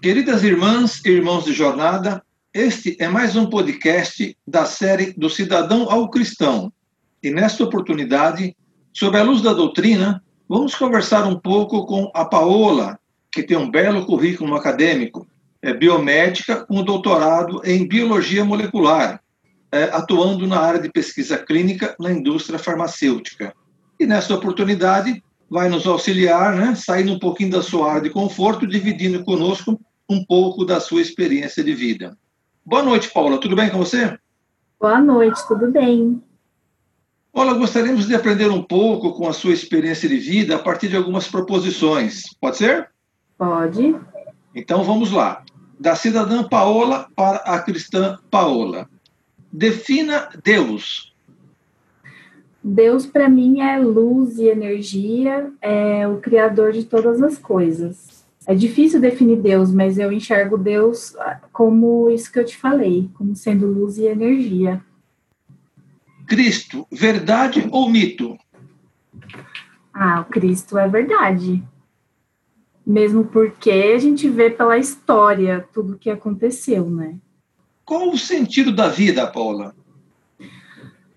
Queridas irmãs e irmãos de jornada, este é mais um podcast da série Do Cidadão ao Cristão. E nesta oportunidade, sob a luz da doutrina, vamos conversar um pouco com a Paola, que tem um belo currículo acadêmico. É biomédica com doutorado em biologia molecular, é, atuando na área de pesquisa clínica na indústria farmacêutica. E nesta oportunidade, vai nos auxiliar, né, saindo um pouquinho da sua área de conforto, dividindo conosco um pouco da sua experiência de vida. Boa noite, Paula. Tudo bem com você? Boa noite, tudo bem. Paula, gostaríamos de aprender um pouco com a sua experiência de vida a partir de algumas proposições. Pode ser? Pode. Então vamos lá. Da cidadã Paola para a cristã Paola. Defina Deus. Deus para mim é luz e energia, é o criador de todas as coisas. É difícil definir Deus, mas eu enxergo Deus ah, como isso que eu te falei, como sendo luz e energia. Cristo, verdade ou mito? Ah, o Cristo é verdade. Mesmo porque a gente vê pela história tudo o que aconteceu, né? Qual o sentido da vida, Paula?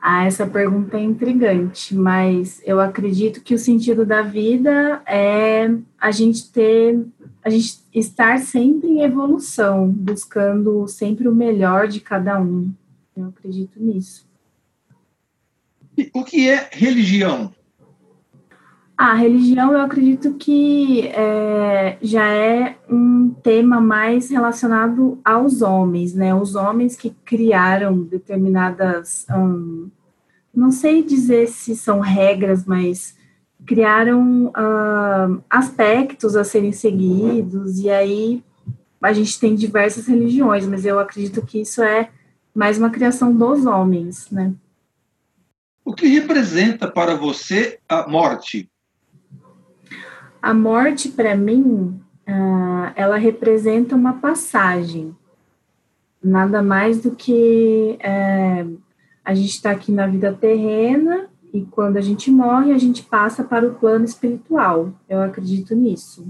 Ah, essa pergunta é intrigante, mas eu acredito que o sentido da vida é a gente ter, a gente estar sempre em evolução, buscando sempre o melhor de cada um. Eu acredito nisso. O que é religião? A religião, eu acredito que é, já é um tema mais relacionado aos homens, né? Os homens que criaram determinadas, um, não sei dizer se são regras, mas criaram uh, aspectos a serem seguidos, e aí a gente tem diversas religiões, mas eu acredito que isso é mais uma criação dos homens, né? O que representa para você a morte? A morte, para mim, uh, ela representa uma passagem. Nada mais do que uh, a gente está aqui na vida terrena e quando a gente morre, a gente passa para o plano espiritual. Eu acredito nisso.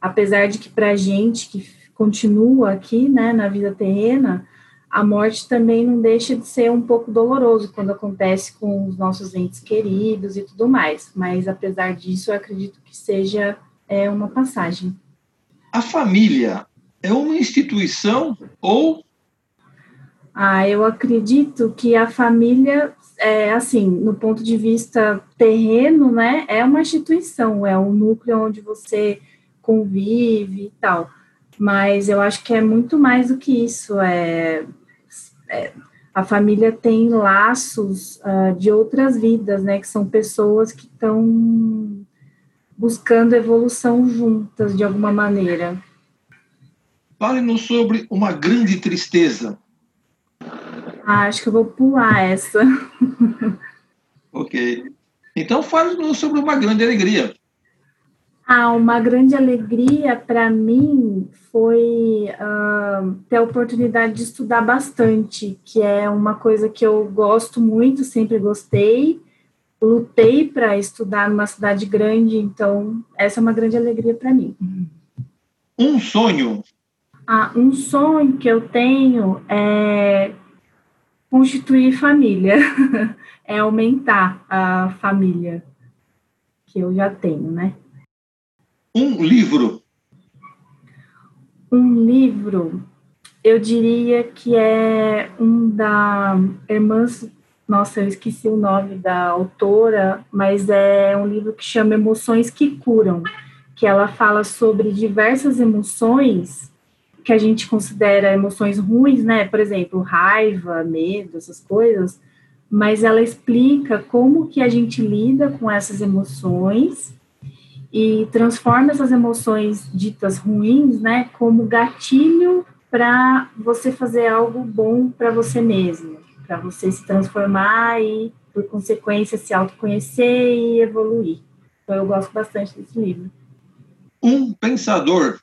Apesar de que para a gente que continua aqui, né, na vida terrena, a morte também não deixa de ser um pouco doloroso quando acontece com os nossos entes queridos e tudo mais. Mas apesar disso, eu acredito que seja é, uma passagem. A família é uma instituição ou? Ah, eu acredito que a família é assim, no ponto de vista terreno, né, é uma instituição, é um núcleo onde você convive e tal mas eu acho que é muito mais do que isso. É, é a família tem laços uh, de outras vidas, né? Que são pessoas que estão buscando evolução juntas de alguma maneira. Fale-nos sobre uma grande tristeza. Ah, acho que eu vou pular essa. ok. Então fale-nos sobre uma grande alegria. Ah, uma grande alegria para mim foi uh, ter a oportunidade de estudar bastante, que é uma coisa que eu gosto muito, sempre gostei. Lutei para estudar numa cidade grande, então essa é uma grande alegria para mim. Um sonho. Ah, um sonho que eu tenho é constituir família, é aumentar a família que eu já tenho, né? Um livro. Um livro, eu diria que é um da irmã. Nossa, eu esqueci o nome da autora, mas é um livro que chama Emoções que Curam, que ela fala sobre diversas emoções que a gente considera emoções ruins, né? Por exemplo, raiva, medo, essas coisas, mas ela explica como que a gente lida com essas emoções e transforma essas emoções ditas ruins, né, como gatilho para você fazer algo bom para você mesmo, para você se transformar e, por consequência, se autoconhecer e evoluir. Então, eu gosto bastante desse livro. Um pensador.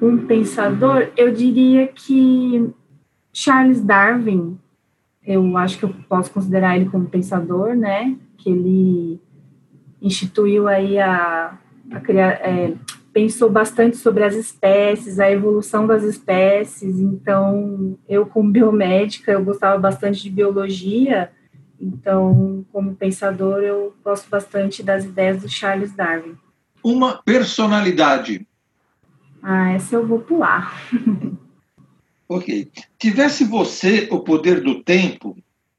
Um pensador, eu diria que Charles Darwin, eu acho que eu posso considerar ele como pensador, né? Que ele instituiu aí a, a criar, é, pensou bastante sobre as espécies, a evolução das espécies. Então, eu como biomédica, eu gostava bastante de biologia. Então, como pensador, eu gosto bastante das ideias do Charles Darwin. Uma personalidade. Ah, essa eu vou pular. ok. Tivesse você o poder do tempo,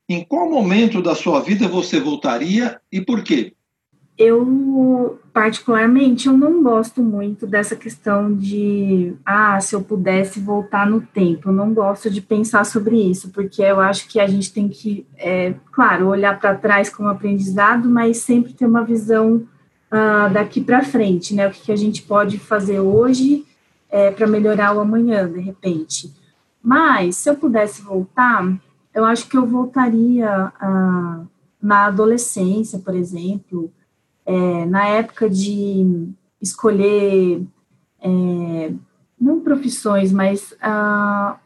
em qual momento da sua vida você voltaria e por quê? Eu, particularmente, eu não gosto muito dessa questão de, ah, se eu pudesse voltar no tempo. Eu não gosto de pensar sobre isso, porque eu acho que a gente tem que, é, claro, olhar para trás como aprendizado, mas sempre ter uma visão ah, daqui para frente, né? O que, que, a gente pode fazer hoje é, para melhorar o amanhã, de repente. Mas, se eu pudesse voltar, eu acho que eu voltaria ah, na adolescência, por exemplo, é, na época de escolher, é, não profissões, mas ah,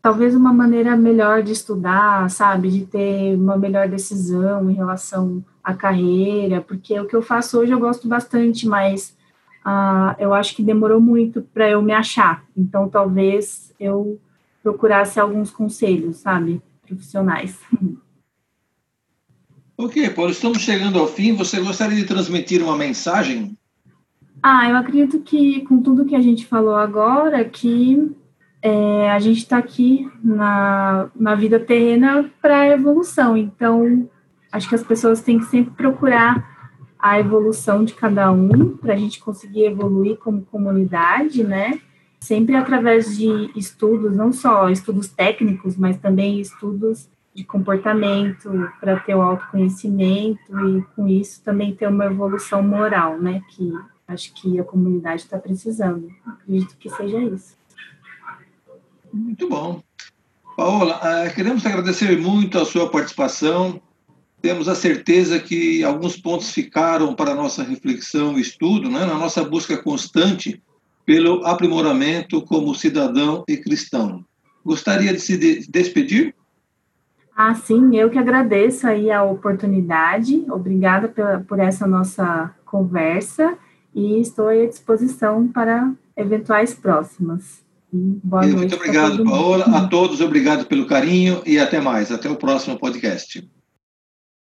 talvez uma maneira melhor de estudar, sabe, de ter uma melhor decisão em relação à carreira, porque o que eu faço hoje eu gosto bastante, mas ah, eu acho que demorou muito para eu me achar, então talvez eu procurasse alguns conselhos, sabe, profissionais. Ok, Paulo, estamos chegando ao fim. Você gostaria de transmitir uma mensagem? Ah, eu acredito que com tudo que a gente falou agora, que é, a gente está aqui na, na vida terrena para evolução. Então, acho que as pessoas têm que sempre procurar a evolução de cada um para a gente conseguir evoluir como comunidade, né? Sempre através de estudos, não só estudos técnicos, mas também estudos de comportamento, para ter o autoconhecimento e com isso também ter uma evolução moral, né? Que acho que a comunidade está precisando. Acredito que seja isso. Muito bom. Paola, eh, queremos agradecer muito a sua participação. Temos a certeza que alguns pontos ficaram para a nossa reflexão e estudo, né, na nossa busca constante pelo aprimoramento como cidadão e cristão. Gostaria de se despedir? Ah, sim, eu que agradeço aí a oportunidade. Obrigada pela, por essa nossa conversa e estou à disposição para eventuais próximas. boa Muito noite. Muito obrigado, Paola. A todos, obrigado pelo carinho e até mais. Até o próximo podcast.